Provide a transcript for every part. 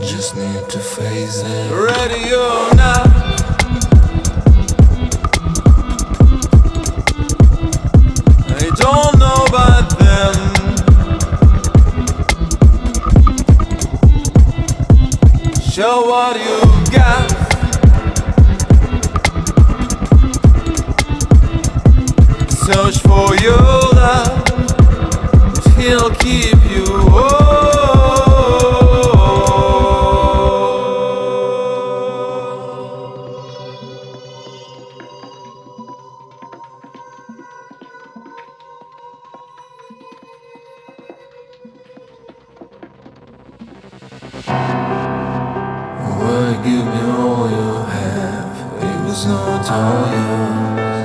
Just need to phase it. Ready Radio now. show what you You give me all you have? It was not all yours.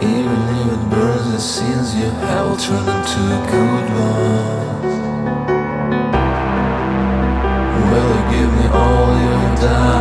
Even if it burns the sins you have, will turn into good ones. Will you give me all you counting.